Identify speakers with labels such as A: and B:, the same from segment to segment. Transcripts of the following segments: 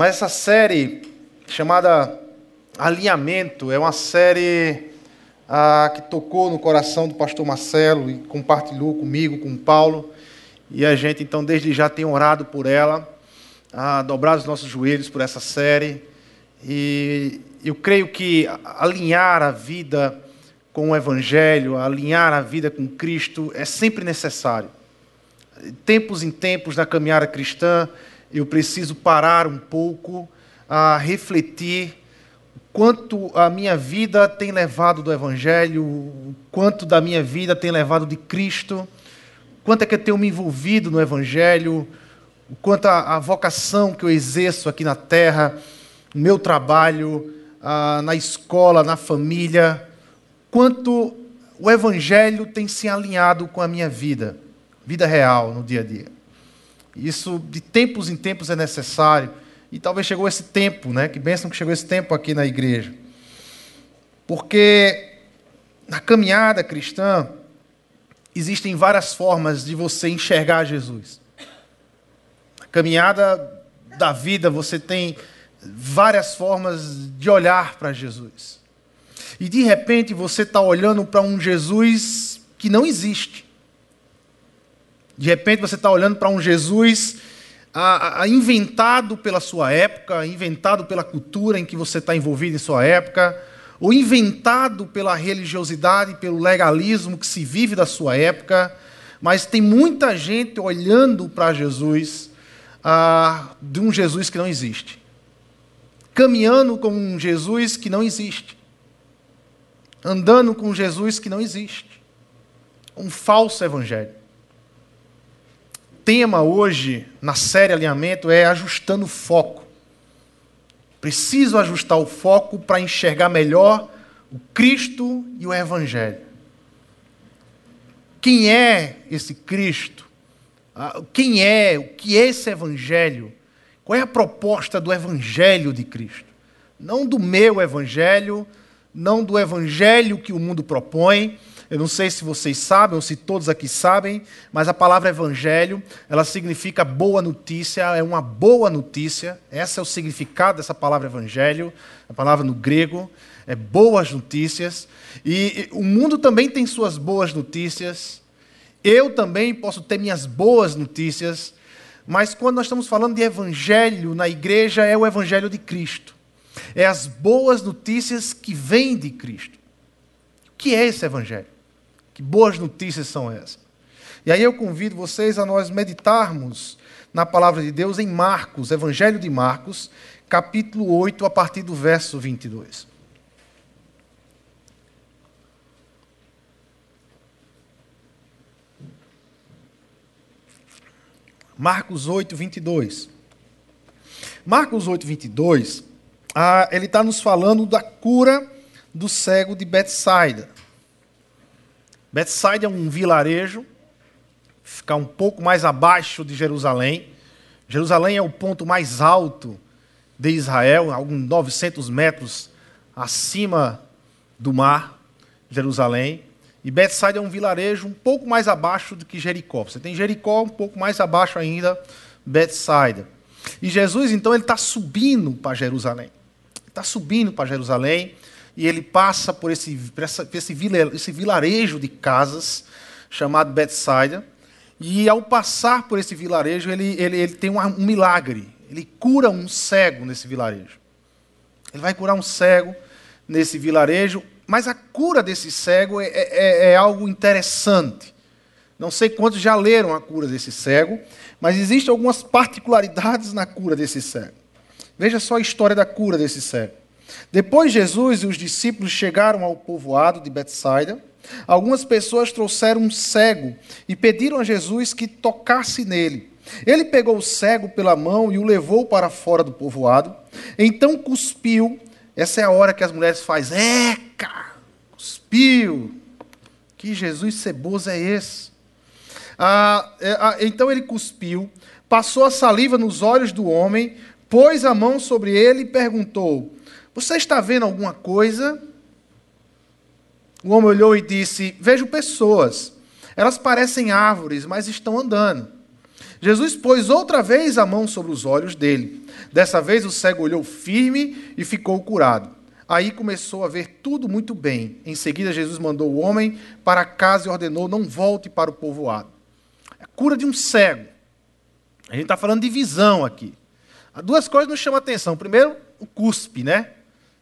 A: Mas essa série chamada Alinhamento é uma série ah, que tocou no coração do pastor Marcelo e compartilhou comigo, com o Paulo. E a gente, então, desde já tem orado por ela, ah, dobrado os nossos joelhos por essa série. E eu creio que alinhar a vida com o Evangelho, alinhar a vida com Cristo é sempre necessário. Tempos em tempos na caminhada cristã, eu preciso parar um pouco a refletir quanto a minha vida tem levado do Evangelho, quanto da minha vida tem levado de Cristo, quanto é que eu tenho me envolvido no Evangelho, quanto a, a vocação que eu exerço aqui na terra, no meu trabalho, a, na escola, na família, quanto o Evangelho tem se alinhado com a minha vida, vida real no dia a dia. Isso de tempos em tempos é necessário. E talvez chegou esse tempo, né? Que bênção que chegou esse tempo aqui na igreja. Porque na caminhada cristã existem várias formas de você enxergar Jesus. Na caminhada da vida você tem várias formas de olhar para Jesus. E de repente você está olhando para um Jesus que não existe. De repente você está olhando para um Jesus a, a, inventado pela sua época, inventado pela cultura em que você está envolvido em sua época, ou inventado pela religiosidade, pelo legalismo que se vive da sua época, mas tem muita gente olhando para Jesus de um Jesus que não existe, caminhando com um Jesus que não existe, andando com um Jesus que não existe, um falso evangelho tema hoje na série Alinhamento é ajustando o foco. Preciso ajustar o foco para enxergar melhor o Cristo e o Evangelho. Quem é esse Cristo? Ah, quem é? O que é esse Evangelho? Qual é a proposta do Evangelho de Cristo? Não do meu Evangelho, não do Evangelho que o mundo propõe, eu não sei se vocês sabem ou se todos aqui sabem, mas a palavra evangelho, ela significa boa notícia, é uma boa notícia. Esse é o significado dessa palavra evangelho, a palavra no grego é boas notícias. E o mundo também tem suas boas notícias. Eu também posso ter minhas boas notícias. Mas quando nós estamos falando de evangelho na igreja, é o evangelho de Cristo. É as boas notícias que vêm de Cristo. O que é esse evangelho? Que boas notícias são essas? E aí eu convido vocês a nós meditarmos na palavra de Deus em Marcos, Evangelho de Marcos, capítulo 8, a partir do verso 22. Marcos 8, 22. Marcos 8, 22, ah, ele está nos falando da cura do cego de Betsaida. Betsaida é um vilarejo, fica um pouco mais abaixo de Jerusalém. Jerusalém é o ponto mais alto de Israel, alguns 900 metros acima do mar, Jerusalém. E Betsaida é um vilarejo um pouco mais abaixo do que Jericó. Você tem Jericó um pouco mais abaixo ainda, Betsaida. E Jesus, então, ele está subindo para Jerusalém. Está subindo para Jerusalém e ele passa por esse, por essa, por esse, esse vilarejo de casas chamado Bethsaida. E ao passar por esse vilarejo, ele, ele, ele tem um, um milagre. Ele cura um cego nesse vilarejo. Ele vai curar um cego nesse vilarejo, mas a cura desse cego é, é, é, é algo interessante. Não sei quantos já leram a cura desse cego, mas existem algumas particularidades na cura desse cego. Veja só a história da cura desse cego. Depois Jesus e os discípulos chegaram ao povoado de Betsaida. Algumas pessoas trouxeram um cego e pediram a Jesus que tocasse nele. Ele pegou o cego pela mão e o levou para fora do povoado. Então cuspiu. Essa é a hora que as mulheres fazem. Eca! Cuspiu. Que Jesus ceboso é esse? Ah, é, ah, então ele cuspiu, passou a saliva nos olhos do homem, pôs a mão sobre ele e perguntou: você está vendo alguma coisa? O homem olhou e disse: Vejo pessoas. Elas parecem árvores, mas estão andando. Jesus pôs outra vez a mão sobre os olhos dele. Dessa vez o cego olhou firme e ficou curado. Aí começou a ver tudo muito bem. Em seguida, Jesus mandou o homem para casa e ordenou: não volte para o povoado. A cura de um cego. A gente está falando de visão aqui. Duas coisas nos chamam a atenção. Primeiro, o cuspe, né?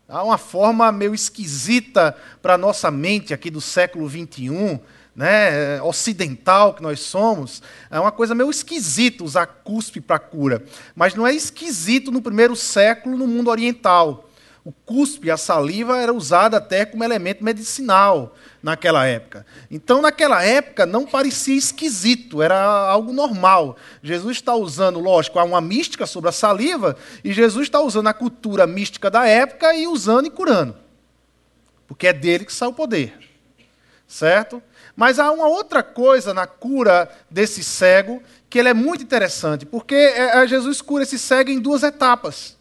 A: Há uma forma meio esquisita para a nossa mente aqui do século XXI né, ocidental que nós somos, é uma coisa meio esquisita usar cuspe para cura. Mas não é esquisito no primeiro século no mundo oriental. O cuspe, a saliva, era usada até como elemento medicinal naquela época. Então, naquela época, não parecia esquisito, era algo normal. Jesus está usando, lógico, há uma mística sobre a saliva, e Jesus está usando a cultura mística da época e usando e curando. Porque é dele que sai o poder. Certo? Mas há uma outra coisa na cura desse cego que ele é muito interessante, porque é, é, Jesus cura esse cego em duas etapas.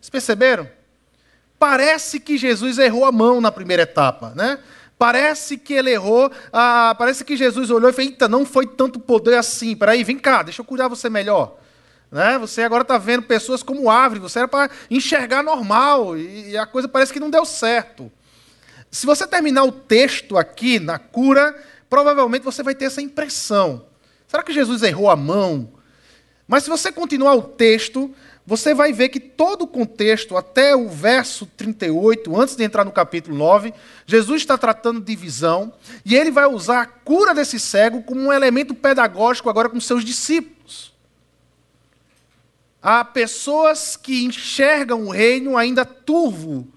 A: Vocês perceberam? Parece que Jesus errou a mão na primeira etapa, né? Parece que ele errou, ah, parece que Jesus olhou e falou: Eita, não foi tanto poder assim. Peraí, vem cá, deixa eu curar você melhor. Né? Você agora está vendo pessoas como árvore, você era para enxergar normal, e a coisa parece que não deu certo. Se você terminar o texto aqui na cura, provavelmente você vai ter essa impressão. Será que Jesus errou a mão? Mas se você continuar o texto, você vai ver que todo o contexto, até o verso 38, antes de entrar no capítulo 9, Jesus está tratando de visão, e ele vai usar a cura desse cego como um elemento pedagógico agora com seus discípulos. Há pessoas que enxergam o reino ainda turvo,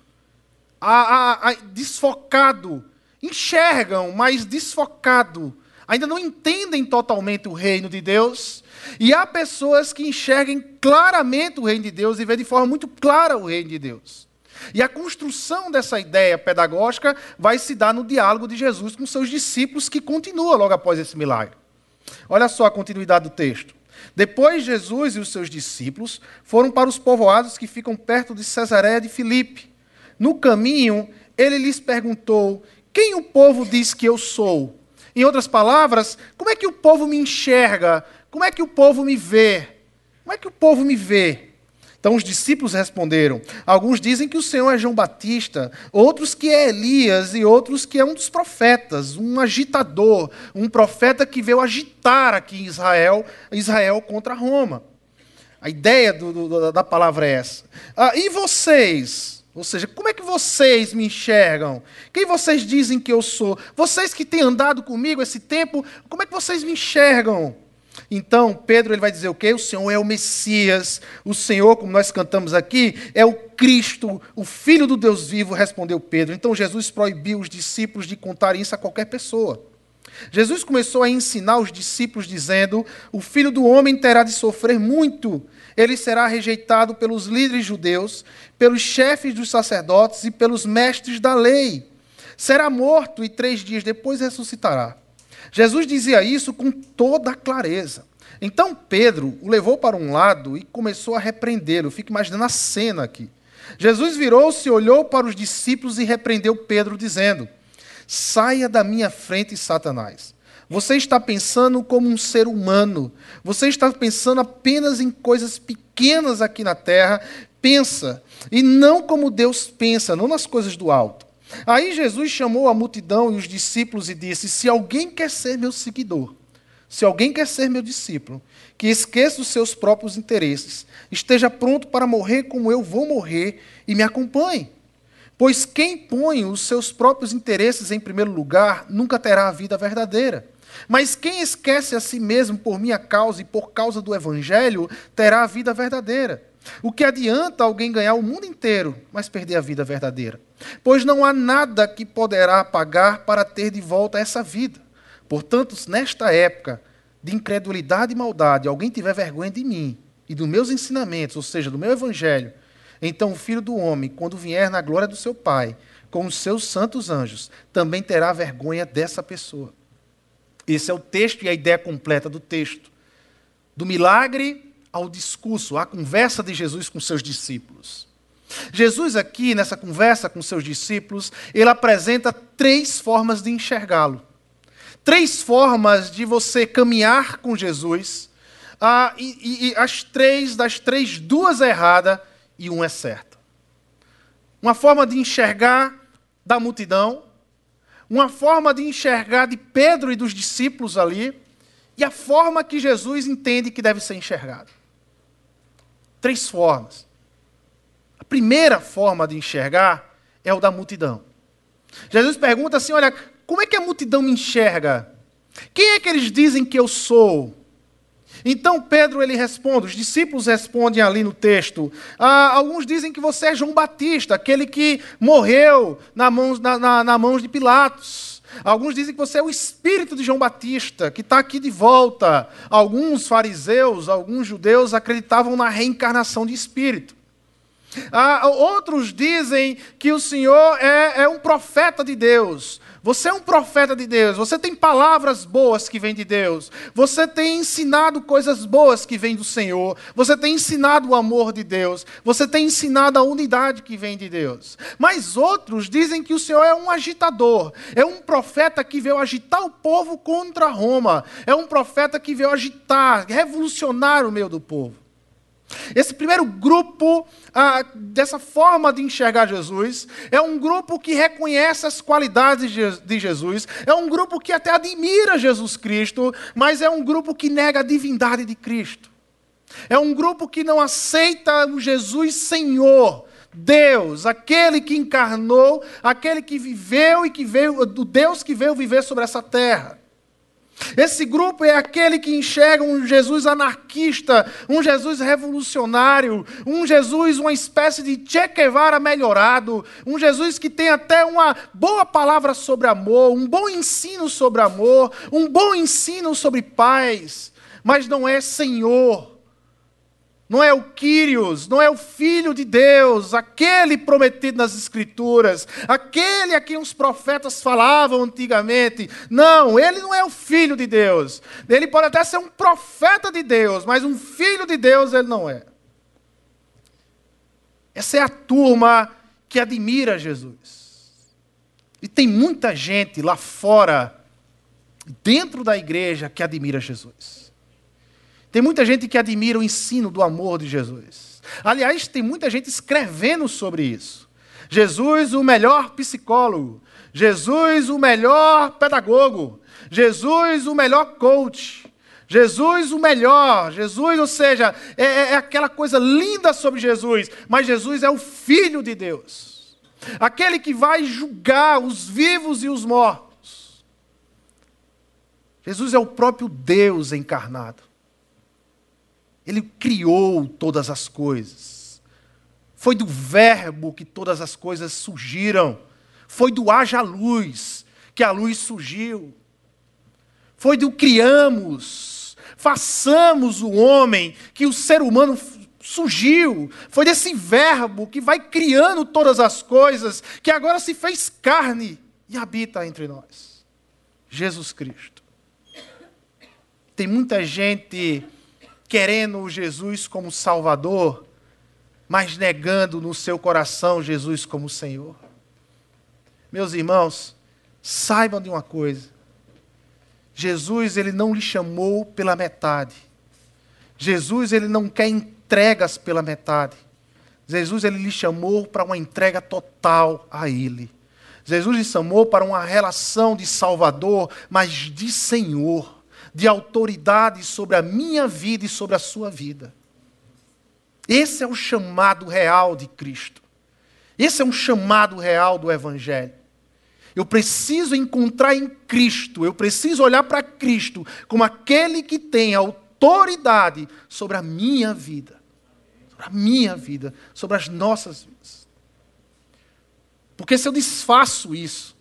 A: a, a, a, desfocado, enxergam, mas desfocado, ainda não entendem totalmente o reino de Deus. E há pessoas que enxerguem claramente o reino de Deus e veem de forma muito clara o reino de Deus. E a construção dessa ideia pedagógica vai se dar no diálogo de Jesus com seus discípulos, que continua logo após esse milagre. Olha só a continuidade do texto. Depois, Jesus e os seus discípulos foram para os povoados que ficam perto de Cesareia de Filipe. No caminho, ele lhes perguntou: Quem o povo diz que eu sou? Em outras palavras, como é que o povo me enxerga? Como é que o povo me vê? Como é que o povo me vê? Então os discípulos responderam: Alguns dizem que o Senhor é João Batista, outros que é Elias e outros que é um dos profetas, um agitador, um profeta que veio agitar aqui em Israel, Israel contra Roma. A ideia do, do, da palavra é essa. Ah, e vocês? Ou seja, como é que vocês me enxergam? Quem vocês dizem que eu sou? Vocês que têm andado comigo esse tempo, como é que vocês me enxergam? Então, Pedro ele vai dizer o quê? O Senhor é o Messias. O Senhor, como nós cantamos aqui, é o Cristo, o Filho do Deus vivo, respondeu Pedro. Então, Jesus proibiu os discípulos de contar isso a qualquer pessoa. Jesus começou a ensinar os discípulos, dizendo: O filho do homem terá de sofrer muito. Ele será rejeitado pelos líderes judeus, pelos chefes dos sacerdotes e pelos mestres da lei. Será morto e três dias depois ressuscitará. Jesus dizia isso com toda clareza. Então Pedro o levou para um lado e começou a repreendê-lo. Fique imaginando a cena aqui. Jesus virou-se, olhou para os discípulos e repreendeu Pedro, dizendo: Saia da minha frente, Satanás. Você está pensando como um ser humano. Você está pensando apenas em coisas pequenas aqui na terra. Pensa. E não como Deus pensa, não nas coisas do alto. Aí Jesus chamou a multidão e os discípulos e disse: Se alguém quer ser meu seguidor, se alguém quer ser meu discípulo, que esqueça os seus próprios interesses, esteja pronto para morrer como eu vou morrer e me acompanhe. Pois quem põe os seus próprios interesses em primeiro lugar nunca terá a vida verdadeira. Mas quem esquece a si mesmo por minha causa e por causa do Evangelho terá a vida verdadeira. O que adianta alguém ganhar o mundo inteiro, mas perder a vida verdadeira? Pois não há nada que poderá pagar para ter de volta essa vida. Portanto, nesta época de incredulidade e maldade, alguém tiver vergonha de mim e dos meus ensinamentos, ou seja, do meu Evangelho, então o filho do homem, quando vier na glória do seu Pai, com os seus santos anjos, também terá vergonha dessa pessoa. Esse é o texto e a ideia completa do texto. Do milagre ao discurso, à conversa de Jesus com seus discípulos. Jesus, aqui, nessa conversa com seus discípulos, ele apresenta três formas de enxergá-lo. Três formas de você caminhar com Jesus ah, e, e, as três, das três, duas é errada e uma é certa. Uma forma de enxergar da multidão, uma forma de enxergar de Pedro e dos discípulos ali, e a forma que Jesus entende que deve ser enxergado. Três formas. A primeira forma de enxergar é o da multidão. Jesus pergunta assim: olha, como é que a multidão me enxerga? Quem é que eles dizem que eu sou? Então Pedro ele responde, os discípulos respondem ali no texto. Ah, alguns dizem que você é João Batista, aquele que morreu na mão, na, na, na mão de Pilatos. Alguns dizem que você é o espírito de João Batista, que está aqui de volta. Alguns fariseus, alguns judeus acreditavam na reencarnação de espírito. Ah, outros dizem que o Senhor é, é um profeta de Deus. Você é um profeta de Deus, você tem palavras boas que vêm de Deus, você tem ensinado coisas boas que vêm do Senhor, você tem ensinado o amor de Deus, você tem ensinado a unidade que vem de Deus. Mas outros dizem que o Senhor é um agitador, é um profeta que veio agitar o povo contra Roma, é um profeta que veio agitar, revolucionar o meio do povo. Esse primeiro grupo, ah, dessa forma de enxergar Jesus, é um grupo que reconhece as qualidades de Jesus, é um grupo que até admira Jesus Cristo, mas é um grupo que nega a divindade de Cristo. É um grupo que não aceita o Jesus Senhor, Deus, aquele que encarnou, aquele que viveu e que veio, do Deus que veio viver sobre essa terra. Esse grupo é aquele que enxerga um Jesus anarquista, um Jesus revolucionário, um Jesus, uma espécie de Che Guevara melhorado, um Jesus que tem até uma boa palavra sobre amor, um bom ensino sobre amor, um bom ensino sobre paz, mas não é Senhor não é o Quírios, não é o Filho de Deus, aquele prometido nas Escrituras, aquele a quem os profetas falavam antigamente. Não, ele não é o Filho de Deus. Ele pode até ser um profeta de Deus, mas um Filho de Deus ele não é. Essa é a turma que admira Jesus. E tem muita gente lá fora, dentro da igreja, que admira Jesus. Tem muita gente que admira o ensino do amor de Jesus. Aliás, tem muita gente escrevendo sobre isso. Jesus, o melhor psicólogo. Jesus, o melhor pedagogo. Jesus, o melhor coach. Jesus, o melhor. Jesus, ou seja, é, é, é aquela coisa linda sobre Jesus. Mas Jesus é o Filho de Deus. Aquele que vai julgar os vivos e os mortos. Jesus é o próprio Deus encarnado. Ele criou todas as coisas. Foi do Verbo que todas as coisas surgiram. Foi do haja luz que a luz surgiu. Foi do criamos, façamos o homem que o ser humano surgiu. Foi desse Verbo que vai criando todas as coisas, que agora se fez carne e habita entre nós. Jesus Cristo. Tem muita gente querendo Jesus como Salvador, mas negando no seu coração Jesus como Senhor. Meus irmãos, saibam de uma coisa. Jesus ele não lhe chamou pela metade. Jesus ele não quer entregas pela metade. Jesus ele lhe chamou para uma entrega total a ele. Jesus lhe chamou para uma relação de Salvador, mas de Senhor de autoridade sobre a minha vida e sobre a sua vida. Esse é o chamado real de Cristo. Esse é um chamado real do Evangelho. Eu preciso encontrar em Cristo, eu preciso olhar para Cristo como aquele que tem autoridade sobre a minha vida, sobre a minha vida, sobre as nossas vidas. Porque se eu desfaço isso,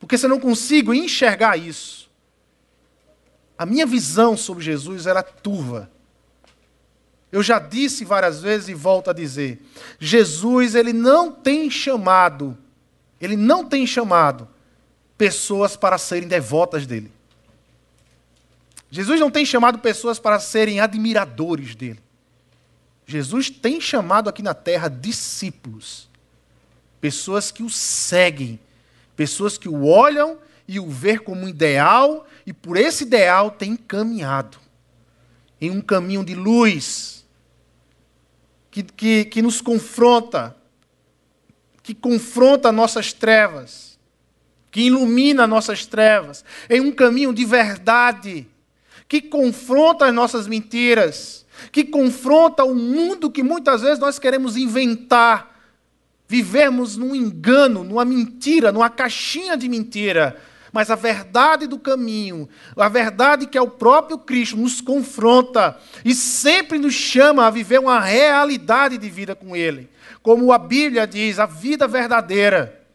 A: porque se eu não consigo enxergar isso, a minha visão sobre Jesus era turva. Eu já disse várias vezes e volto a dizer: Jesus, ele não tem chamado, ele não tem chamado pessoas para serem devotas dele. Jesus não tem chamado pessoas para serem admiradores dele. Jesus tem chamado aqui na terra discípulos, pessoas que o seguem, pessoas que o olham e o ver como ideal e por esse ideal tem caminhado. em um caminho de luz que, que, que nos confronta, que confronta nossas trevas, que ilumina nossas trevas, em um caminho de verdade, que confronta as nossas mentiras, que confronta o mundo que muitas vezes nós queremos inventar, vivermos num engano, numa mentira, numa caixinha de mentira mas a verdade do caminho, a verdade que é o próprio Cristo, nos confronta e sempre nos chama a viver uma realidade de vida com Ele. Como a Bíblia diz, a vida verdadeira.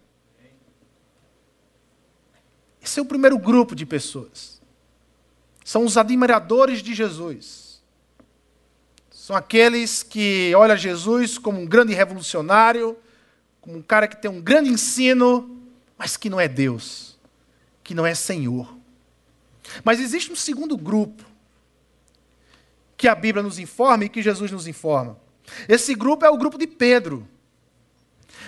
A: Esse é o primeiro grupo de pessoas. São os admiradores de Jesus. São aqueles que olham Jesus como um grande revolucionário, como um cara que tem um grande ensino, mas que não é Deus que não é Senhor. Mas existe um segundo grupo que a Bíblia nos informa e que Jesus nos informa. Esse grupo é o grupo de Pedro.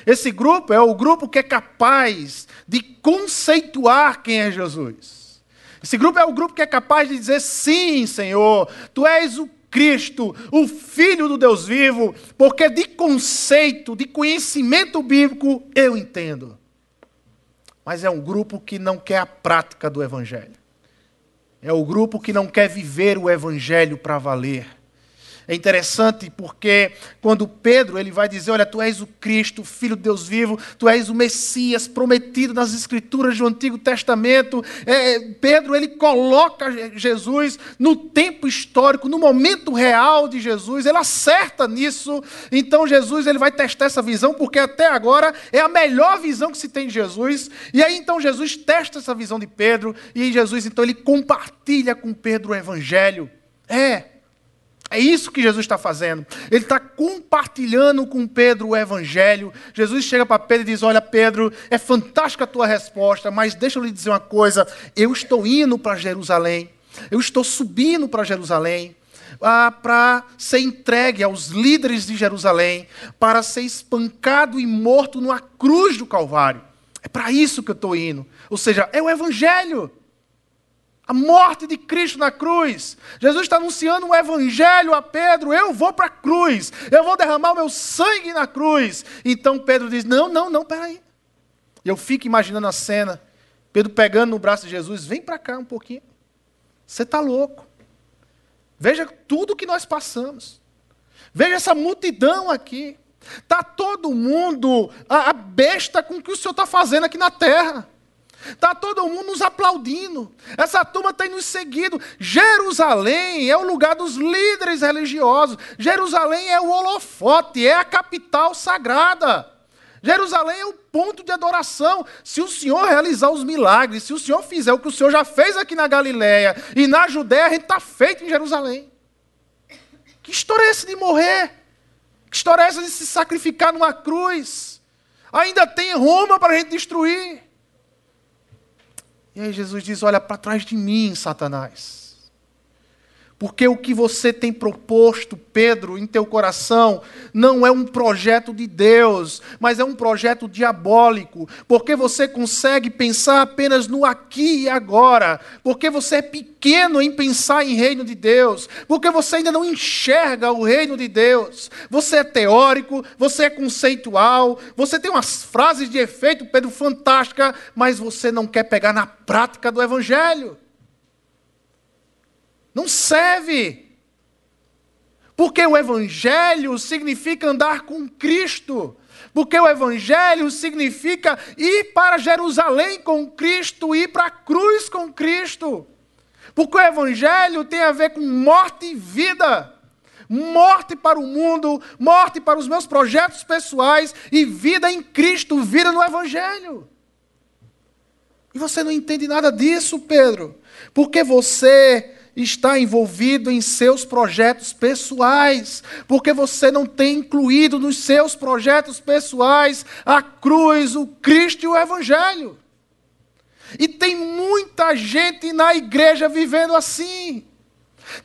A: Esse grupo é o grupo que é capaz de conceituar quem é Jesus. Esse grupo é o grupo que é capaz de dizer: sim, Senhor, tu és o Cristo, o Filho do Deus vivo, porque de conceito, de conhecimento bíblico, eu entendo mas é um grupo que não quer a prática do Evangelho. É o grupo que não quer viver o Evangelho para valer. É interessante porque quando Pedro ele vai dizer, olha, tu és o Cristo, o Filho de Deus vivo, tu és o Messias prometido nas Escrituras do Antigo Testamento. É, Pedro ele coloca Jesus no tempo histórico, no momento real de Jesus. Ele acerta nisso. Então Jesus ele vai testar essa visão porque até agora é a melhor visão que se tem de Jesus. E aí então Jesus testa essa visão de Pedro e Jesus então ele compartilha com Pedro o Evangelho. É, é isso que Jesus está fazendo. Ele está compartilhando com Pedro o Evangelho. Jesus chega para Pedro e diz: Olha, Pedro, é fantástica a tua resposta, mas deixa eu lhe dizer uma coisa. Eu estou indo para Jerusalém. Eu estou subindo para Jerusalém. Ah, para ser entregue aos líderes de Jerusalém, para ser espancado e morto numa cruz do Calvário. É para isso que eu estou indo. Ou seja, é o Evangelho. A morte de Cristo na cruz. Jesus está anunciando um evangelho a Pedro. Eu vou para a cruz. Eu vou derramar o meu sangue na cruz. Então Pedro diz: Não, não, não, peraí. Eu fico imaginando a cena. Pedro pegando no braço de Jesus: Vem para cá um pouquinho. Você está louco. Veja tudo que nós passamos. Veja essa multidão aqui. Está todo mundo a besta com o que o Senhor está fazendo aqui na terra. Está todo mundo nos aplaudindo. Essa turma tem nos seguido. Jerusalém é o lugar dos líderes religiosos. Jerusalém é o holofote, é a capital sagrada. Jerusalém é o ponto de adoração. Se o Senhor realizar os milagres, se o Senhor fizer o que o Senhor já fez aqui na Galiléia e na Judéia, a gente está feito em Jerusalém. Que história é essa de morrer? Que história é essa de se sacrificar numa cruz? Ainda tem Roma para a gente destruir. E aí Jesus diz: Olha para trás de mim, Satanás. Porque o que você tem proposto, Pedro, em teu coração, não é um projeto de Deus, mas é um projeto diabólico. Porque você consegue pensar apenas no aqui e agora. Porque você é pequeno em pensar em reino de Deus. Porque você ainda não enxerga o reino de Deus. Você é teórico, você é conceitual, você tem umas frases de efeito, Pedro, fantástica, mas você não quer pegar na prática do Evangelho. Não serve. Porque o Evangelho significa andar com Cristo. Porque o Evangelho significa ir para Jerusalém com Cristo, ir para a cruz com Cristo. Porque o Evangelho tem a ver com morte e vida. Morte para o mundo, morte para os meus projetos pessoais e vida em Cristo, vida no Evangelho. E você não entende nada disso, Pedro, porque você está envolvido em seus projetos pessoais, porque você não tem incluído nos seus projetos pessoais a cruz, o Cristo e o Evangelho. E tem muita gente na igreja vivendo assim.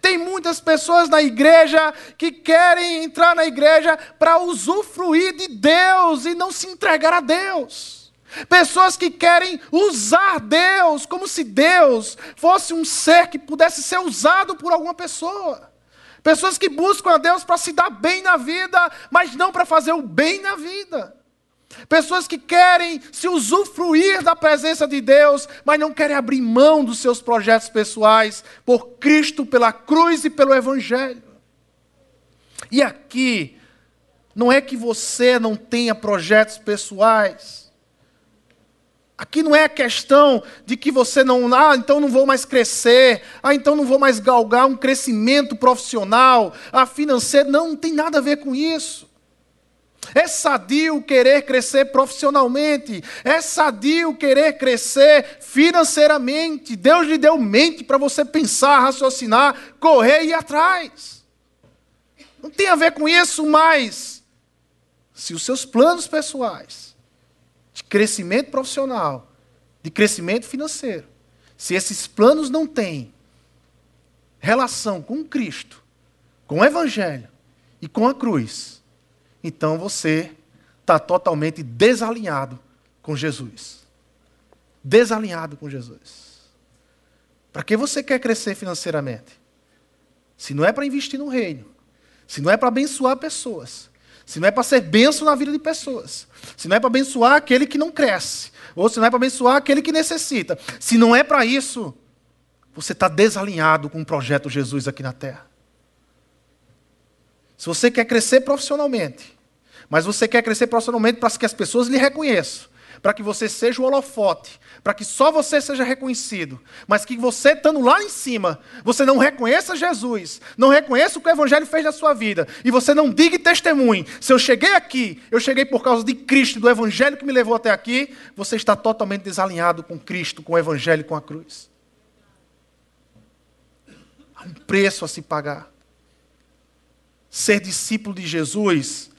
A: Tem muitas pessoas na igreja que querem entrar na igreja para usufruir de Deus e não se entregar a Deus. Pessoas que querem usar Deus como se Deus fosse um ser que pudesse ser usado por alguma pessoa. Pessoas que buscam a Deus para se dar bem na vida, mas não para fazer o bem na vida. Pessoas que querem se usufruir da presença de Deus, mas não querem abrir mão dos seus projetos pessoais por Cristo, pela cruz e pelo Evangelho. E aqui, não é que você não tenha projetos pessoais. Aqui não é a questão de que você não, ah, então não vou mais crescer, ah, então não vou mais galgar um crescimento profissional, ah, financeiro. Não, não tem nada a ver com isso. É sadio querer crescer profissionalmente. É sadio querer crescer financeiramente. Deus lhe deu mente para você pensar, raciocinar, correr e ir atrás. Não tem a ver com isso, mas se os seus planos pessoais de crescimento profissional, de crescimento financeiro, se esses planos não têm relação com Cristo, com o Evangelho e com a cruz, então você está totalmente desalinhado com Jesus. Desalinhado com Jesus. Para que você quer crescer financeiramente? Se não é para investir no reino, se não é para abençoar pessoas, se não é para ser benção na vida de pessoas, se não é para abençoar aquele que não cresce, ou se não é para abençoar aquele que necessita, se não é para isso, você está desalinhado com o projeto Jesus aqui na terra. Se você quer crescer profissionalmente, mas você quer crescer profissionalmente para que as pessoas lhe reconheçam, para que você seja o holofote, para que só você seja reconhecido, mas que você estando lá em cima, você não reconheça Jesus, não reconheça o que o Evangelho fez na sua vida, e você não diga e testemunhe. Se eu cheguei aqui, eu cheguei por causa de Cristo, do Evangelho que me levou até aqui, você está totalmente desalinhado com Cristo, com o Evangelho e com a cruz. Há um preço a se pagar. Ser discípulo de Jesus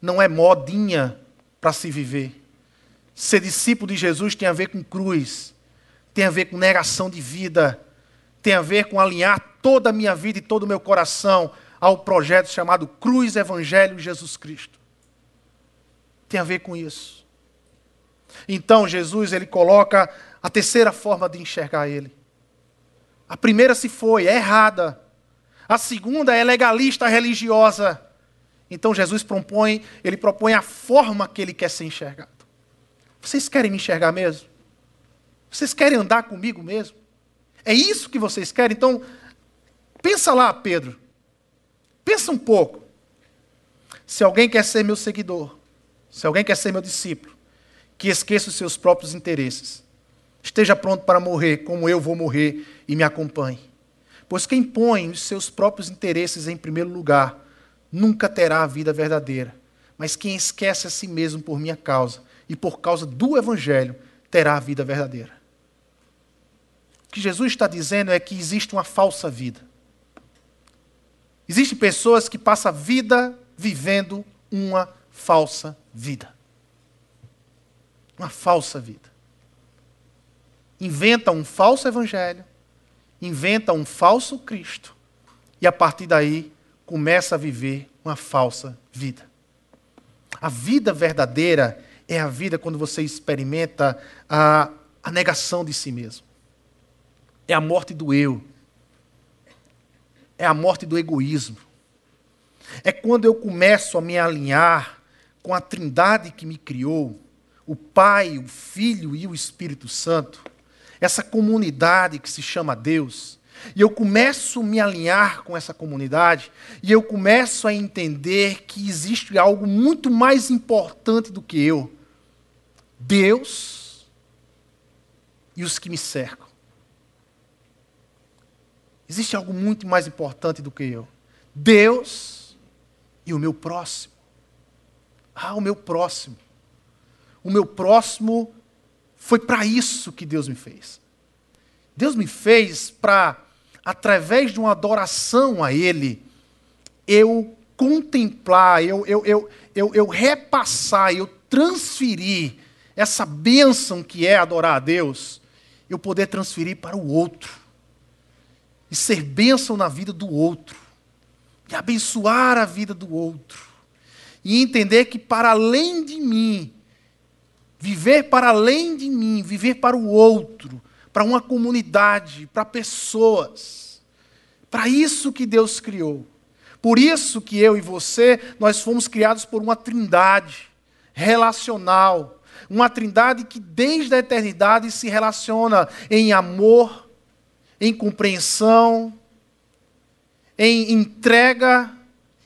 A: não é modinha para se viver. Ser discípulo de Jesus tem a ver com cruz, tem a ver com negação de vida, tem a ver com alinhar toda a minha vida e todo o meu coração ao projeto chamado Cruz Evangelho Jesus Cristo. Tem a ver com isso. Então Jesus ele coloca a terceira forma de enxergar ele. A primeira se foi, é errada. A segunda é legalista religiosa. Então Jesus propõe, ele propõe a forma que ele quer ser enxergado. Vocês querem me enxergar mesmo? Vocês querem andar comigo mesmo? É isso que vocês querem? Então, pensa lá, Pedro. Pensa um pouco. Se alguém quer ser meu seguidor, se alguém quer ser meu discípulo, que esqueça os seus próprios interesses, esteja pronto para morrer como eu vou morrer e me acompanhe. Pois quem põe os seus próprios interesses em primeiro lugar, nunca terá a vida verdadeira. Mas quem esquece a si mesmo por minha causa e por causa do Evangelho terá a vida verdadeira. O que Jesus está dizendo é que existe uma falsa vida. Existem pessoas que passam a vida vivendo uma falsa vida. Uma falsa vida. Inventa um falso evangelho, inventa um falso Cristo, e a partir daí começa a viver uma falsa vida. A vida verdadeira é a vida quando você experimenta a, a negação de si mesmo. É a morte do eu. É a morte do egoísmo. É quando eu começo a me alinhar com a trindade que me criou, o Pai, o Filho e o Espírito Santo, essa comunidade que se chama Deus, e eu começo a me alinhar com essa comunidade, e eu começo a entender que existe algo muito mais importante do que eu: Deus e os que me cercam. Existe algo muito mais importante do que eu: Deus e o meu próximo. Ah, o meu próximo. O meu próximo foi para isso que Deus me fez. Deus me fez para através de uma adoração a Ele, eu contemplar, eu, eu, eu, eu, repassar, eu transferir essa bênção que é adorar a Deus, eu poder transferir para o outro. E ser bênção na vida do outro. E abençoar a vida do outro. E entender que para além de mim, viver para além de mim, viver para o outro, para uma comunidade, para pessoas. Para isso que Deus criou. Por isso que eu e você, nós fomos criados por uma trindade relacional. Uma trindade que desde a eternidade se relaciona em amor, em compreensão, em entrega,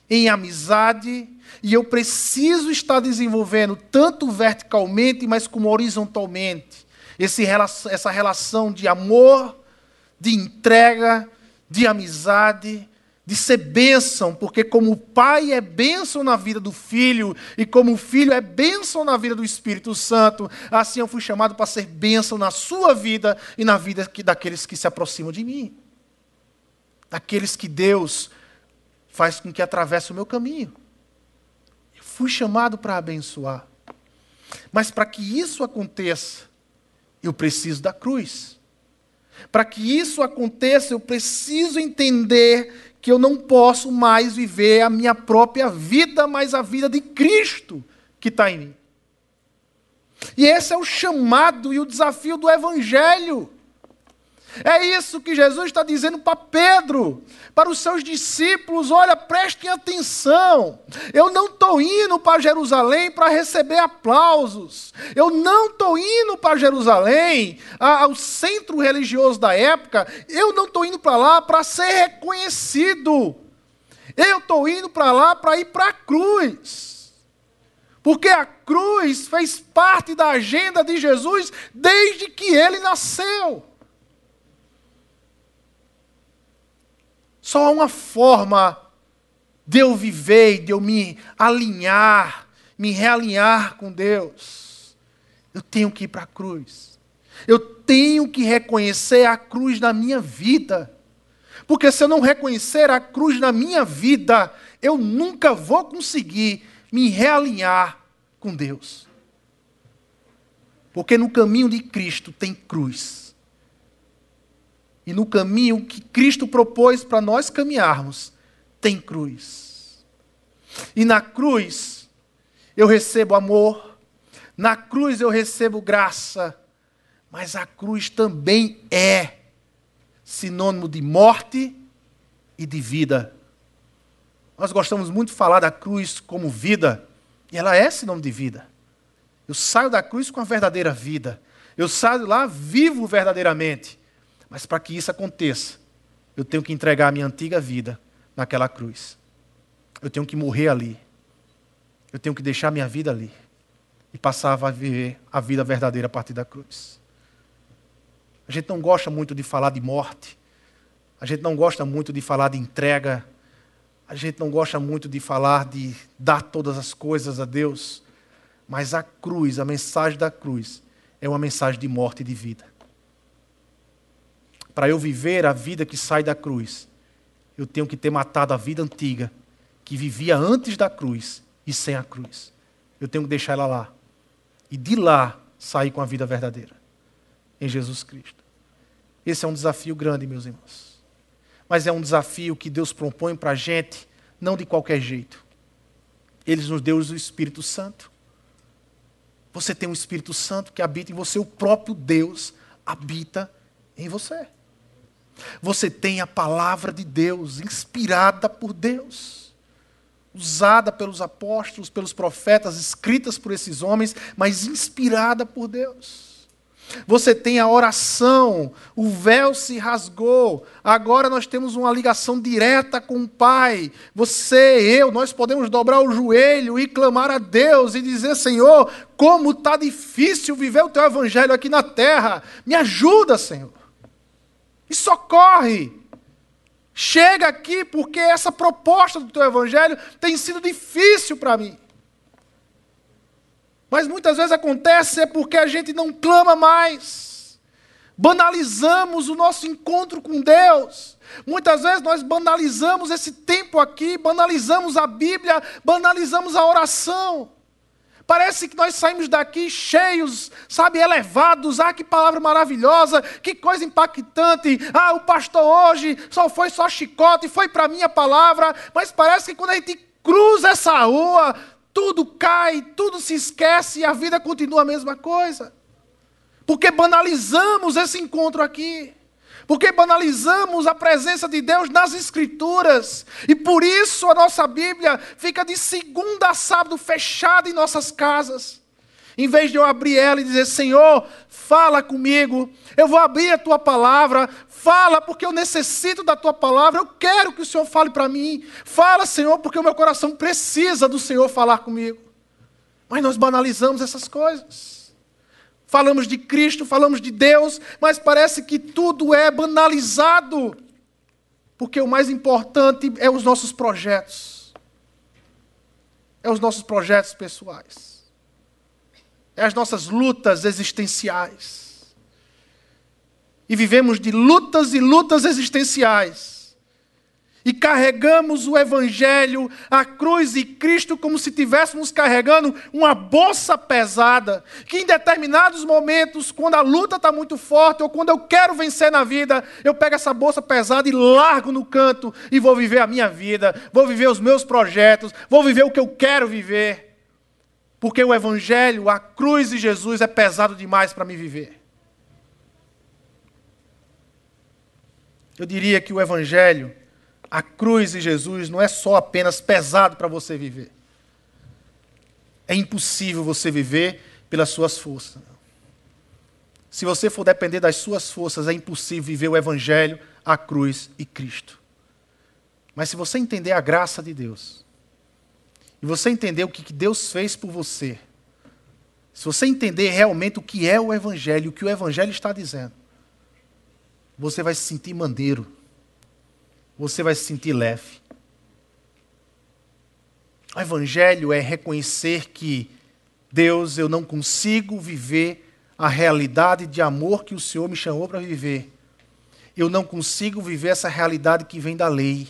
A: em amizade. E eu preciso estar desenvolvendo tanto verticalmente, mas como horizontalmente. Esse, essa relação de amor, de entrega, de amizade, de ser bênção, porque como o pai é bênção na vida do filho, e como o filho é bênção na vida do Espírito Santo, assim eu fui chamado para ser bênção na sua vida e na vida daqueles que se aproximam de mim. Daqueles que Deus faz com que atravesse o meu caminho. Eu fui chamado para abençoar. Mas para que isso aconteça, eu preciso da cruz. Para que isso aconteça, eu preciso entender que eu não posso mais viver a minha própria vida, mas a vida de Cristo que está em mim. E esse é o chamado e o desafio do Evangelho. É isso que Jesus está dizendo para Pedro, para os seus discípulos: olha, prestem atenção. Eu não estou indo para Jerusalém para receber aplausos. Eu não estou indo para Jerusalém, ao centro religioso da época. Eu não estou indo para lá para ser reconhecido. Eu estou indo para lá para ir para a cruz. Porque a cruz fez parte da agenda de Jesus desde que ele nasceu. Só há uma forma de eu viver, de eu me alinhar, me realinhar com Deus. Eu tenho que ir para a cruz. Eu tenho que reconhecer a cruz na minha vida. Porque se eu não reconhecer a cruz na minha vida, eu nunca vou conseguir me realinhar com Deus. Porque no caminho de Cristo tem cruz e no caminho que Cristo propôs para nós caminharmos, tem cruz. E na cruz eu recebo amor, na cruz eu recebo graça, mas a cruz também é sinônimo de morte e de vida. Nós gostamos muito de falar da cruz como vida, e ela é sinônimo de vida. Eu saio da cruz com a verdadeira vida. Eu saio lá vivo verdadeiramente. Mas para que isso aconteça, eu tenho que entregar a minha antiga vida naquela cruz. Eu tenho que morrer ali. Eu tenho que deixar minha vida ali. E passar a viver a vida verdadeira a partir da cruz. A gente não gosta muito de falar de morte. A gente não gosta muito de falar de entrega. A gente não gosta muito de falar de dar todas as coisas a Deus. Mas a cruz, a mensagem da cruz, é uma mensagem de morte e de vida para eu viver a vida que sai da cruz, eu tenho que ter matado a vida antiga, que vivia antes da cruz e sem a cruz. Eu tenho que deixar ela lá. E de lá sair com a vida verdadeira, em Jesus Cristo. Esse é um desafio grande, meus irmãos. Mas é um desafio que Deus propõe para a gente, não de qualquer jeito. Ele nos deu o Espírito Santo. Você tem um Espírito Santo que habita em você, o próprio Deus habita em você. Você tem a palavra de Deus, inspirada por Deus, usada pelos apóstolos, pelos profetas, escritas por esses homens, mas inspirada por Deus. Você tem a oração, o véu se rasgou, agora nós temos uma ligação direta com o Pai. Você, eu, nós podemos dobrar o joelho e clamar a Deus e dizer: Senhor, como está difícil viver o teu evangelho aqui na terra, me ajuda, Senhor e socorre. Chega aqui porque essa proposta do teu evangelho tem sido difícil para mim. Mas muitas vezes acontece é porque a gente não clama mais. Banalizamos o nosso encontro com Deus. Muitas vezes nós banalizamos esse tempo aqui, banalizamos a Bíblia, banalizamos a oração. Parece que nós saímos daqui cheios, sabe, elevados. Ah, que palavra maravilhosa, que coisa impactante. Ah, o pastor hoje só foi só chicote, foi para mim a palavra. Mas parece que quando a gente cruza essa rua, tudo cai, tudo se esquece e a vida continua a mesma coisa. Porque banalizamos esse encontro aqui. Porque banalizamos a presença de Deus nas Escrituras. E por isso a nossa Bíblia fica de segunda a sábado fechada em nossas casas. Em vez de eu abrir ela e dizer, Senhor, fala comigo, eu vou abrir a tua palavra, fala porque eu necessito da tua palavra, eu quero que o Senhor fale para mim. Fala, Senhor, porque o meu coração precisa do Senhor falar comigo. Mas nós banalizamos essas coisas. Falamos de Cristo, falamos de Deus, mas parece que tudo é banalizado. Porque o mais importante é os nossos projetos. É os nossos projetos pessoais. É as nossas lutas existenciais. E vivemos de lutas e lutas existenciais e carregamos o Evangelho, a cruz e Cristo como se estivéssemos carregando uma bolsa pesada, que em determinados momentos, quando a luta está muito forte ou quando eu quero vencer na vida, eu pego essa bolsa pesada e largo no canto e vou viver a minha vida, vou viver os meus projetos, vou viver o que eu quero viver. Porque o Evangelho, a cruz de Jesus é pesado demais para me viver. Eu diria que o Evangelho a cruz de Jesus não é só apenas pesado para você viver. É impossível você viver pelas suas forças. Se você for depender das suas forças, é impossível viver o Evangelho, a cruz e Cristo. Mas se você entender a graça de Deus, e você entender o que Deus fez por você, se você entender realmente o que é o Evangelho, o que o Evangelho está dizendo, você vai se sentir maneiro você vai se sentir leve. O Evangelho é reconhecer que, Deus, eu não consigo viver a realidade de amor que o Senhor me chamou para viver. Eu não consigo viver essa realidade que vem da lei.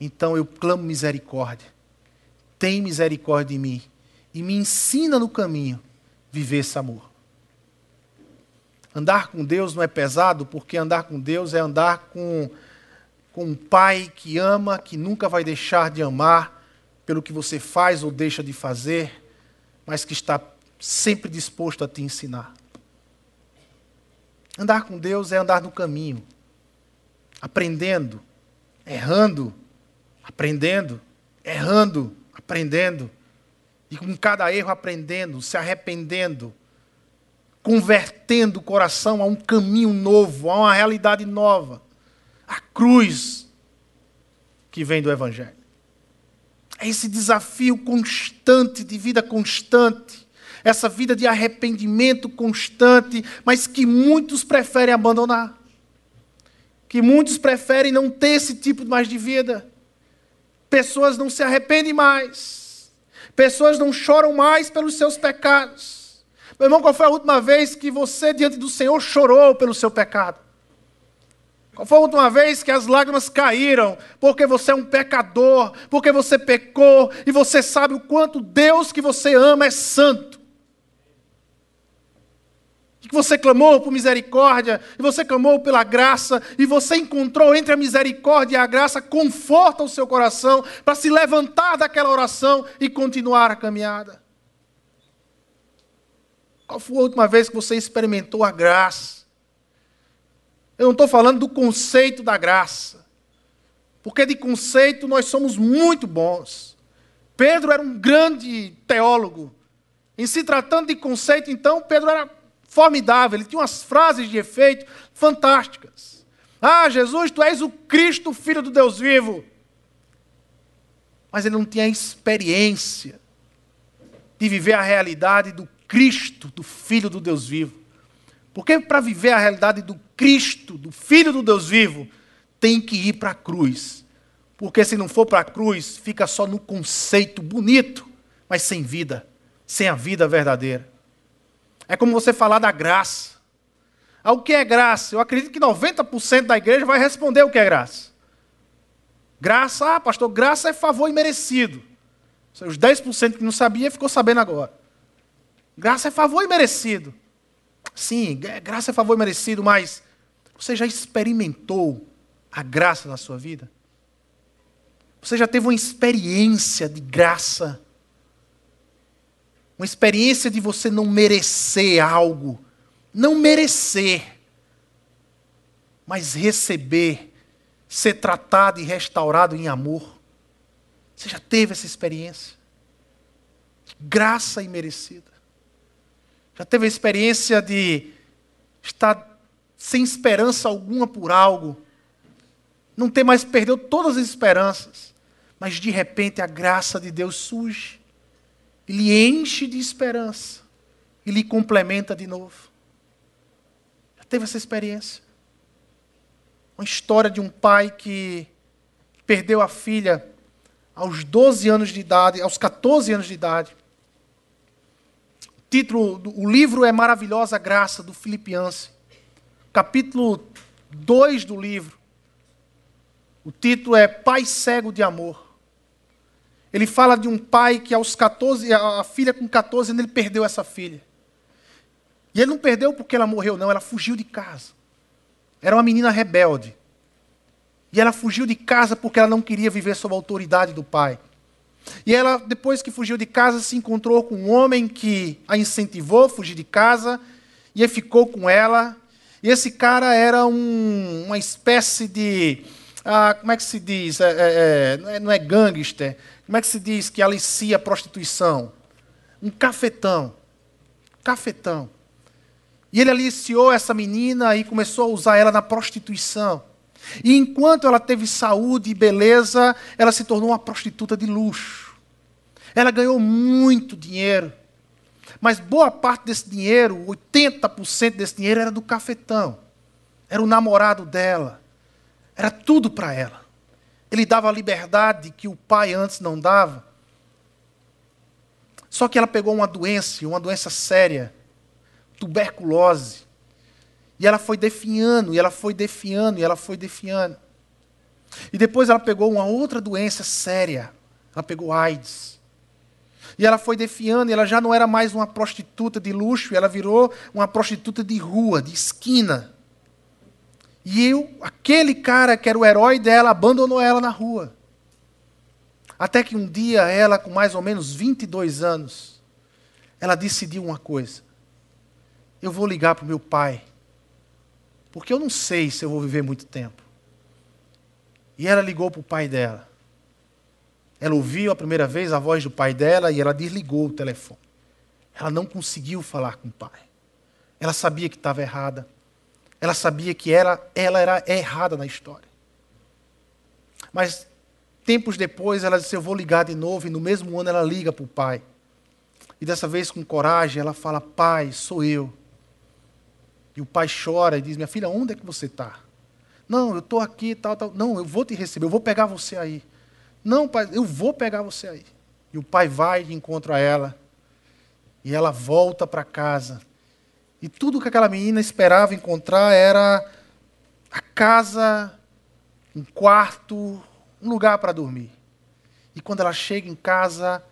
A: Então eu clamo misericórdia. Tem misericórdia de mim e me ensina no caminho viver esse amor. Andar com Deus não é pesado, porque andar com Deus é andar com com um pai que ama, que nunca vai deixar de amar pelo que você faz ou deixa de fazer, mas que está sempre disposto a te ensinar. Andar com Deus é andar no caminho, aprendendo, errando, aprendendo, errando, aprendendo, e com cada erro aprendendo, se arrependendo, convertendo o coração a um caminho novo, a uma realidade nova a cruz que vem do Evangelho. É esse desafio constante, de vida constante, essa vida de arrependimento constante, mas que muitos preferem abandonar. Que muitos preferem não ter esse tipo mais de vida. Pessoas não se arrependem mais. Pessoas não choram mais pelos seus pecados. Meu irmão, qual foi a última vez que você, diante do Senhor, chorou pelo seu pecado? Foi a última vez que as lágrimas caíram? Porque você é um pecador, porque você pecou e você sabe o quanto Deus que você ama é santo. Que você clamou por misericórdia, e você clamou pela graça, e você encontrou entre a misericórdia e a graça conforto ao seu coração para se levantar daquela oração e continuar a caminhada. Qual foi a última vez que você experimentou a graça? Eu não estou falando do conceito da graça. Porque de conceito nós somos muito bons. Pedro era um grande teólogo. Em se tratando de conceito, então, Pedro era formidável. Ele tinha umas frases de efeito fantásticas. Ah, Jesus, tu és o Cristo, filho do Deus vivo. Mas ele não tinha experiência de viver a realidade do Cristo, do Filho do Deus vivo. Porque para viver a realidade do Cristo, do Filho do Deus vivo, tem que ir para a cruz. Porque se não for para a cruz, fica só no conceito bonito, mas sem vida, sem a vida verdadeira. É como você falar da graça. Ah, o que é graça? Eu acredito que 90% da igreja vai responder o que é graça. Graça, ah, pastor, graça é favor imerecido. Os 10% que não sabia ficou sabendo agora. Graça é favor imerecido. Sim, graça é favor imerecido, mas você já experimentou a graça na sua vida? Você já teve uma experiência de graça? Uma experiência de você não merecer algo? Não merecer. mas receber, ser tratado e restaurado em amor. Você já teve essa experiência? Graça imerecida. Já teve a experiência de estar sem esperança alguma por algo, não ter mais, perdeu todas as esperanças, mas de repente a graça de Deus surge, e lhe enche de esperança, e lhe complementa de novo. Já teve essa experiência? Uma história de um pai que perdeu a filha aos 12 anos de idade, aos 14 anos de idade. Título, o livro é Maravilhosa Graça, do Filipianse. Capítulo 2 do livro. O título é Pai Cego de Amor. Ele fala de um pai que aos 14, a filha com 14 anos, ele perdeu essa filha. E ele não perdeu porque ela morreu, não, ela fugiu de casa. Era uma menina rebelde. E ela fugiu de casa porque ela não queria viver sob a autoridade do pai. E ela, depois que fugiu de casa, se encontrou com um homem que a incentivou a fugir de casa, e ficou com ela. E esse cara era um, uma espécie de. Ah, como é que se diz? É, é, é, não é gangster. Como é que se diz que alicia a prostituição? Um cafetão. Cafetão. E ele aliciou essa menina e começou a usar ela na prostituição. E enquanto ela teve saúde e beleza, ela se tornou uma prostituta de luxo. Ela ganhou muito dinheiro. Mas boa parte desse dinheiro, 80% desse dinheiro era do cafetão. Era o namorado dela. Era tudo para ela. Ele dava a liberdade que o pai antes não dava. Só que ela pegou uma doença, uma doença séria, tuberculose. E ela foi definhando, e ela foi definhando, e ela foi definhando. E depois ela pegou uma outra doença séria. Ela pegou AIDS. E ela foi defiando, e ela já não era mais uma prostituta de luxo, ela virou uma prostituta de rua, de esquina. E eu, aquele cara que era o herói dela, abandonou ela na rua. Até que um dia, ela, com mais ou menos 22 anos, ela decidiu uma coisa: eu vou ligar para o meu pai porque eu não sei se eu vou viver muito tempo. E ela ligou para o pai dela. Ela ouviu a primeira vez a voz do pai dela e ela desligou o telefone. Ela não conseguiu falar com o pai. Ela sabia que estava errada. Ela sabia que ela, ela era errada na história. Mas tempos depois ela disse: Eu vou ligar de novo. E no mesmo ano ela liga para o pai. E dessa vez com coragem ela fala: Pai, sou eu. E o pai chora e diz: Minha filha, onde é que você está? Não, eu estou aqui, tal, tal. Não, eu vou te receber, eu vou pegar você aí. Não, pai, eu vou pegar você aí. E o pai vai e encontra ela. E ela volta para casa. E tudo que aquela menina esperava encontrar era a casa, um quarto, um lugar para dormir. E quando ela chega em casa,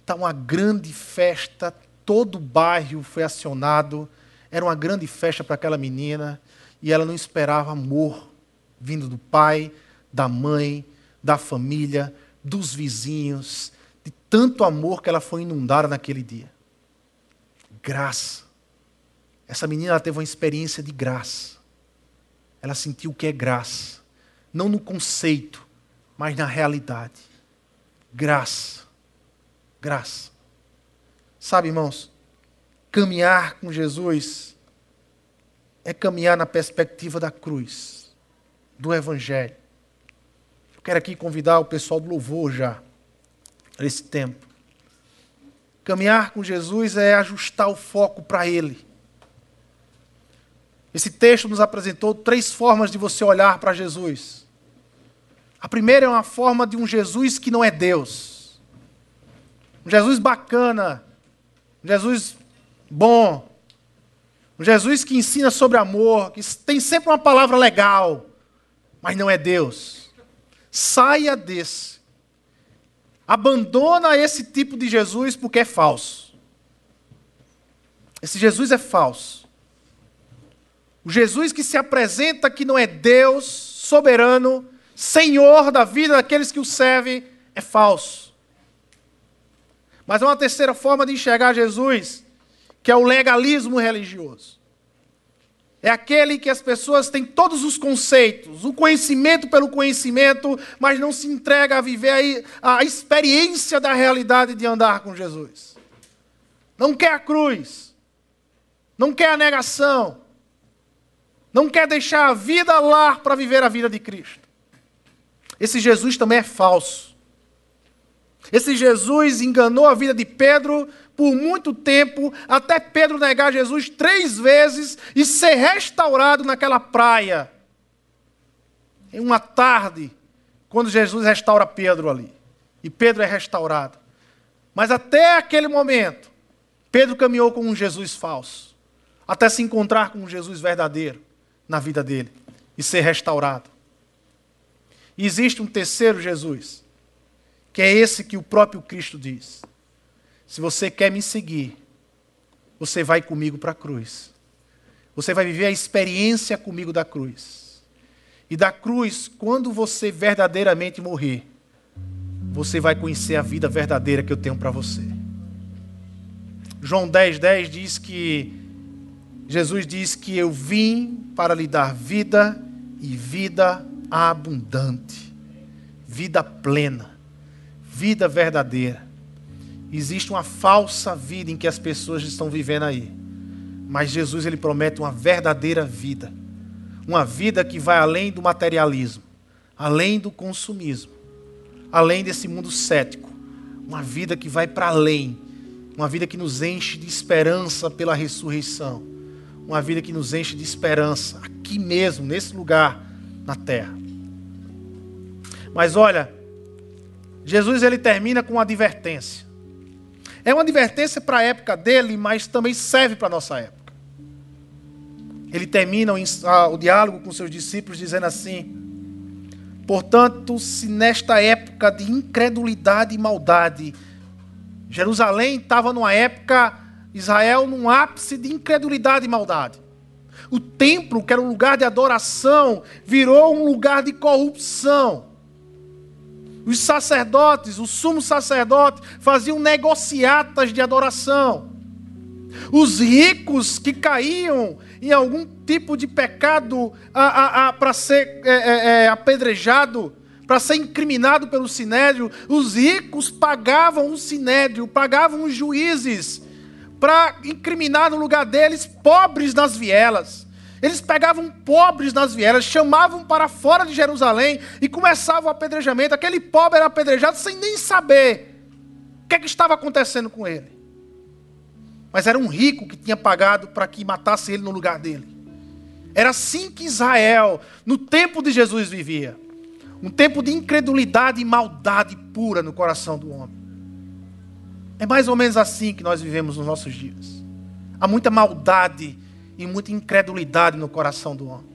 A: está uma grande festa, todo o bairro foi acionado era uma grande festa para aquela menina e ela não esperava amor vindo do pai, da mãe, da família, dos vizinhos, de tanto amor que ela foi inundada naquele dia. Graça. Essa menina teve uma experiência de graça. Ela sentiu o que é graça. Não no conceito, mas na realidade. Graça. Graça. Sabe, irmãos, Caminhar com Jesus é caminhar na perspectiva da cruz, do Evangelho. Eu quero aqui convidar o pessoal do louvor já, nesse tempo. Caminhar com Jesus é ajustar o foco para Ele. Esse texto nos apresentou três formas de você olhar para Jesus. A primeira é uma forma de um Jesus que não é Deus. Um Jesus bacana, um Jesus bom. Um Jesus que ensina sobre amor, que tem sempre uma palavra legal, mas não é Deus. Saia desse. Abandona esse tipo de Jesus porque é falso. Esse Jesus é falso. O Jesus que se apresenta que não é Deus, soberano, Senhor da vida daqueles que o servem, é falso. Mas há uma terceira forma de enxergar Jesus que é o legalismo religioso. É aquele que as pessoas têm todos os conceitos, o conhecimento pelo conhecimento, mas não se entrega a viver a, experiência da realidade de andar com Jesus. Não quer a cruz, não quer a negação, não quer deixar a vida lá para viver a vida de Cristo. Esse Jesus também é falso. Esse Jesus enganou a vida de Pedro por muito tempo, até Pedro negar Jesus três vezes e ser restaurado naquela praia. Em uma tarde, quando Jesus restaura Pedro ali. E Pedro é restaurado. Mas até aquele momento, Pedro caminhou com um Jesus falso, até se encontrar com um Jesus verdadeiro na vida dele e ser restaurado. E existe um terceiro Jesus, que é esse que o próprio Cristo diz: Se você quer me seguir, você vai comigo para a cruz. Você vai viver a experiência comigo da cruz. E da cruz, quando você verdadeiramente morrer, você vai conhecer a vida verdadeira que eu tenho para você. João 10, 10 diz que Jesus diz que eu vim para lhe dar vida e vida abundante, vida plena, vida verdadeira. Existe uma falsa vida em que as pessoas estão vivendo aí, mas Jesus ele promete uma verdadeira vida, uma vida que vai além do materialismo, além do consumismo, além desse mundo cético, uma vida que vai para além, uma vida que nos enche de esperança pela ressurreição. Uma vida que nos enche de esperança, aqui mesmo, nesse lugar, na terra. Mas olha, Jesus ele termina com uma advertência. É uma advertência para a época dele, mas também serve para a nossa época. Ele termina o, diálogo com seus discípulos dizendo assim: Portanto, se nesta época de incredulidade e maldade, Jerusalém estava numa época Israel num ápice de incredulidade e maldade. O templo, que era um lugar de adoração, virou um lugar de corrupção. Os sacerdotes, o sumo sacerdote, faziam negociatas de adoração. Os ricos que caíam em algum tipo de pecado para ser é, é, é, apedrejado, para ser incriminado pelo sinédrio, os ricos pagavam o sinédrio, pagavam os juízes para incriminar no lugar deles pobres nas vielas. Eles pegavam pobres nas vielas, chamavam para fora de Jerusalém e começavam o apedrejamento. Aquele pobre era apedrejado sem nem saber o que, é que estava acontecendo com ele. Mas era um rico que tinha pagado para que matasse ele no lugar dele. Era assim que Israel, no tempo de Jesus, vivia. Um tempo de incredulidade e maldade pura no coração do homem. É mais ou menos assim que nós vivemos nos nossos dias. Há muita maldade e muita incredulidade no coração do homem.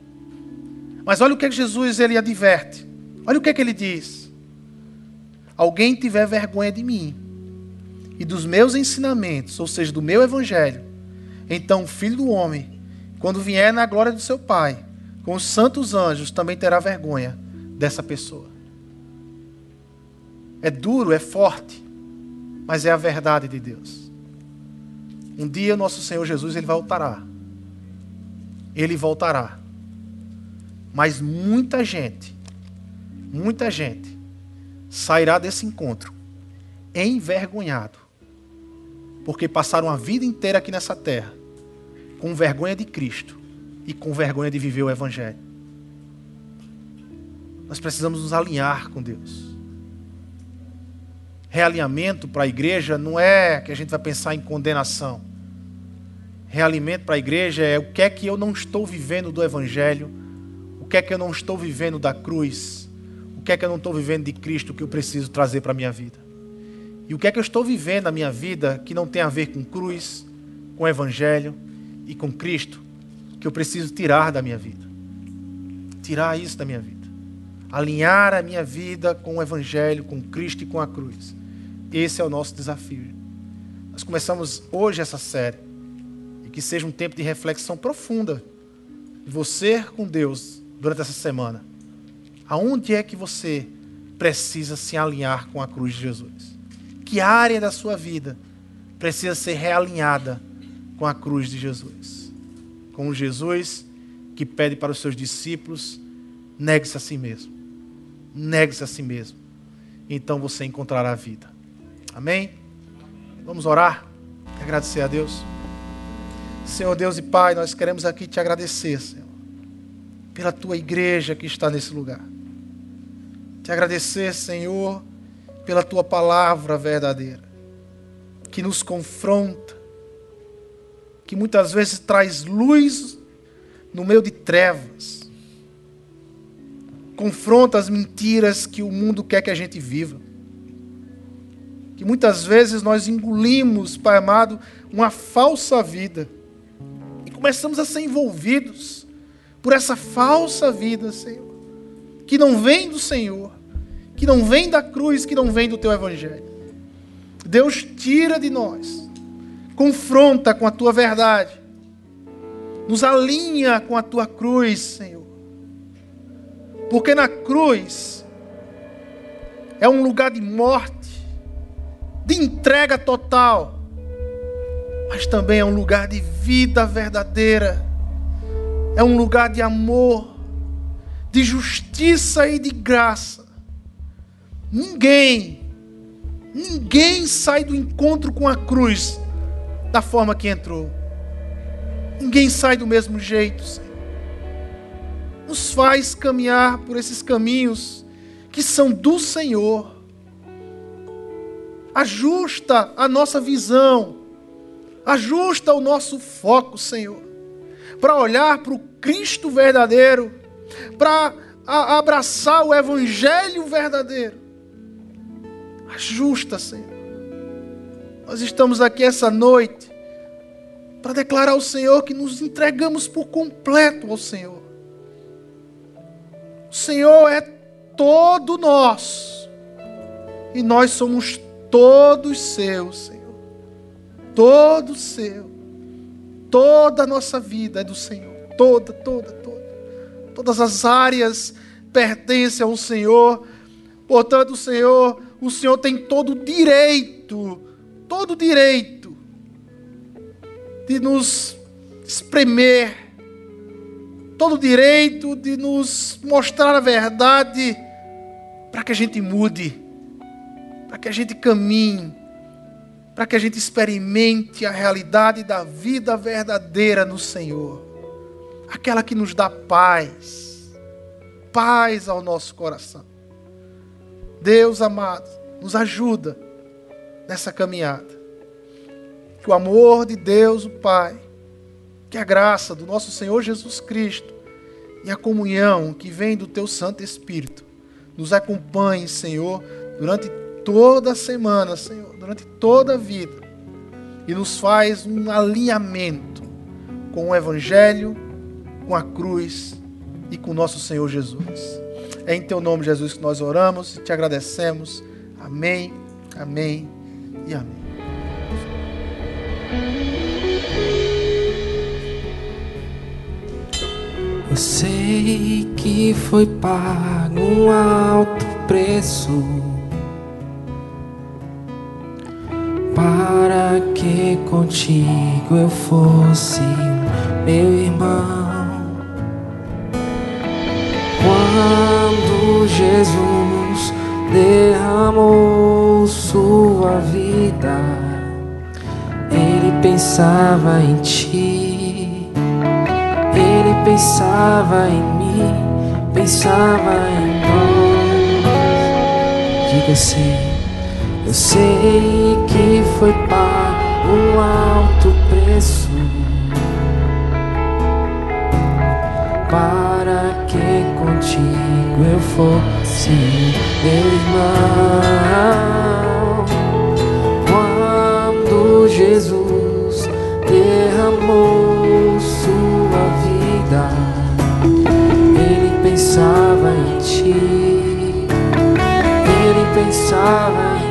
A: Mas olha o que Jesus ele adverte. Olha o que, que ele diz. Alguém tiver vergonha de mim e dos meus ensinamentos, ou seja, do meu evangelho, então o filho do homem, quando vier na glória do seu Pai, com os santos anjos, também terá vergonha dessa pessoa. É duro, é forte mas é a verdade de Deus. Um dia nosso Senhor Jesus ele voltará. Ele voltará. Mas muita gente, muita gente sairá desse encontro envergonhado, porque passaram a vida inteira aqui nessa terra com vergonha de Cristo e com vergonha de viver o evangelho. Nós precisamos nos alinhar com Deus realinhamento para a igreja não é que a gente vai pensar em condenação. Realimento para a igreja é o que é que eu não estou vivendo do Evangelho, o que é que eu não estou vivendo da cruz, o que é que eu não estou vivendo de Cristo que eu preciso trazer para a minha vida. E o que é que eu estou vivendo na minha vida que não tem a ver com cruz, com Evangelho e com Cristo, que eu preciso tirar da minha vida. Tirar isso da minha vida. Alinhar a minha vida com o Evangelho, com Cristo e com a cruz. Esse é o nosso desafio. Nós começamos hoje essa série. Que seja um tempo de reflexão profunda. Você com Deus durante essa semana. Aonde é que você precisa se alinhar com a cruz de Jesus? Que área da sua vida precisa ser realinhada com a cruz de Jesus? Com Jesus que pede para os seus discípulos: negue-se a si mesmo. Negue-se a si mesmo. Então você encontrará a vida. Amém? Vamos orar, agradecer a Deus. Senhor Deus e Pai, nós queremos aqui te agradecer, Senhor, pela tua igreja que está nesse lugar. Te agradecer, Senhor, pela tua palavra verdadeira, que nos confronta, que muitas vezes traz luz no meio de trevas, confronta as mentiras que o mundo quer que a gente viva. Que muitas vezes nós engolimos, Pai amado, uma falsa vida começamos a ser envolvidos por essa falsa vida, Senhor, que não vem do Senhor, que não vem da cruz, que não vem do teu evangelho. Deus tira de nós, confronta com a tua verdade, nos alinha com a tua cruz, Senhor. Porque na cruz é um lugar de morte, de entrega total, mas também é um lugar de vida verdadeira, é um lugar de amor, de justiça e de graça. Ninguém, ninguém sai do encontro com a cruz da forma que entrou. Ninguém sai do mesmo jeito, Senhor. Nos faz caminhar por esses caminhos que são do Senhor. Ajusta a nossa visão, ajusta o nosso foco, Senhor, para olhar para o Cristo verdadeiro, para abraçar o Evangelho verdadeiro. Ajusta, Senhor. Nós estamos aqui essa noite para declarar ao Senhor que nos entregamos por completo ao Senhor. O Senhor é todo nosso e nós somos todos seus, Senhor. Todo seu. Toda a nossa vida é do Senhor. Toda, toda, toda. Todas as áreas pertencem ao Senhor. Portanto, o Senhor, o Senhor tem todo o direito, todo o direito de nos espremer, todo o direito de nos mostrar a verdade, para que a gente mude, para que a gente caminhe, para que a gente experimente a realidade da vida verdadeira no Senhor, aquela que nos dá paz, paz ao nosso coração. Deus amado, nos ajuda nessa caminhada. Que o amor de Deus, o Pai, que a graça do nosso Senhor Jesus Cristo e a comunhão que vem do Teu Santo Espírito nos acompanhe, Senhor, durante toda semana, Senhor, durante toda a vida, e nos faz um alinhamento com o Evangelho, com a cruz e com nosso Senhor Jesus. É em Teu nome, Jesus, que nós oramos e te agradecemos. Amém, amém e amém.
B: Eu sei que foi pago um alto preço para que contigo eu fosse meu irmão. Quando Jesus derramou sua vida, ele pensava em ti pensava em mim, pensava em nós. Diga assim: Eu sei que foi pago um alto preço para que contigo eu fosse meu irmão. Quando Jesus derramou sua vida ele pensava em ti, ele pensava em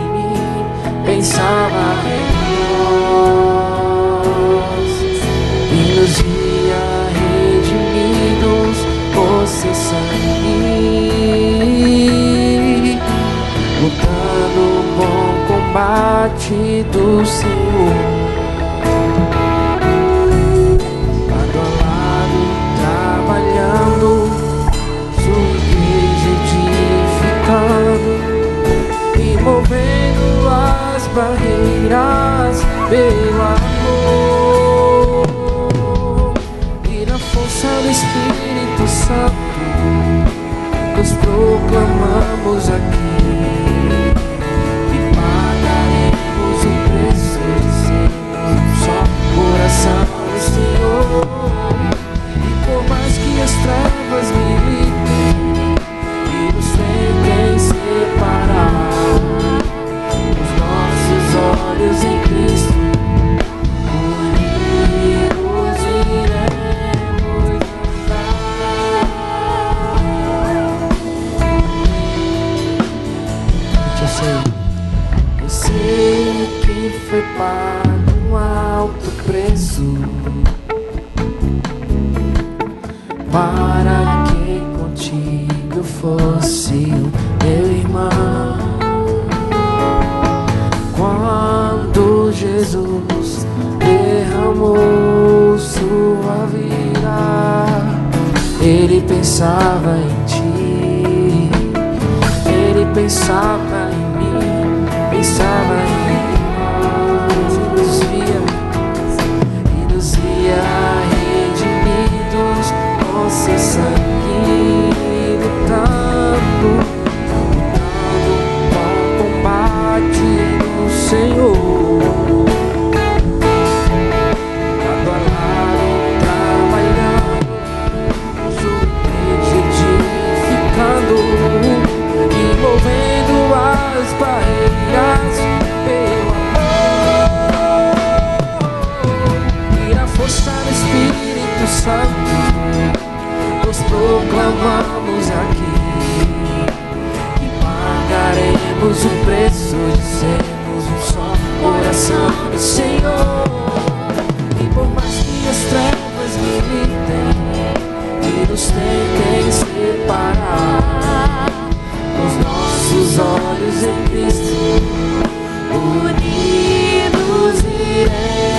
B: pensava em nós e nos via redimidos por seu lutando o bom combate do Senhor. Pelo amor. E na força do Espírito Santo nós proclamamos aqui e pagaremos o preço de só coração do Senhor. E por mais que as trevas militem pago um alto preço para que contigo fosse o meu irmão. Quando Jesus derramou sua vida, ele pensava em ti, ele pensava em mim, pensava em pagaremos o preço de sermos um só coração do Senhor. E por mais que as trevas militem e nos tentem separar os nossos olhos em Cristo unidos iremos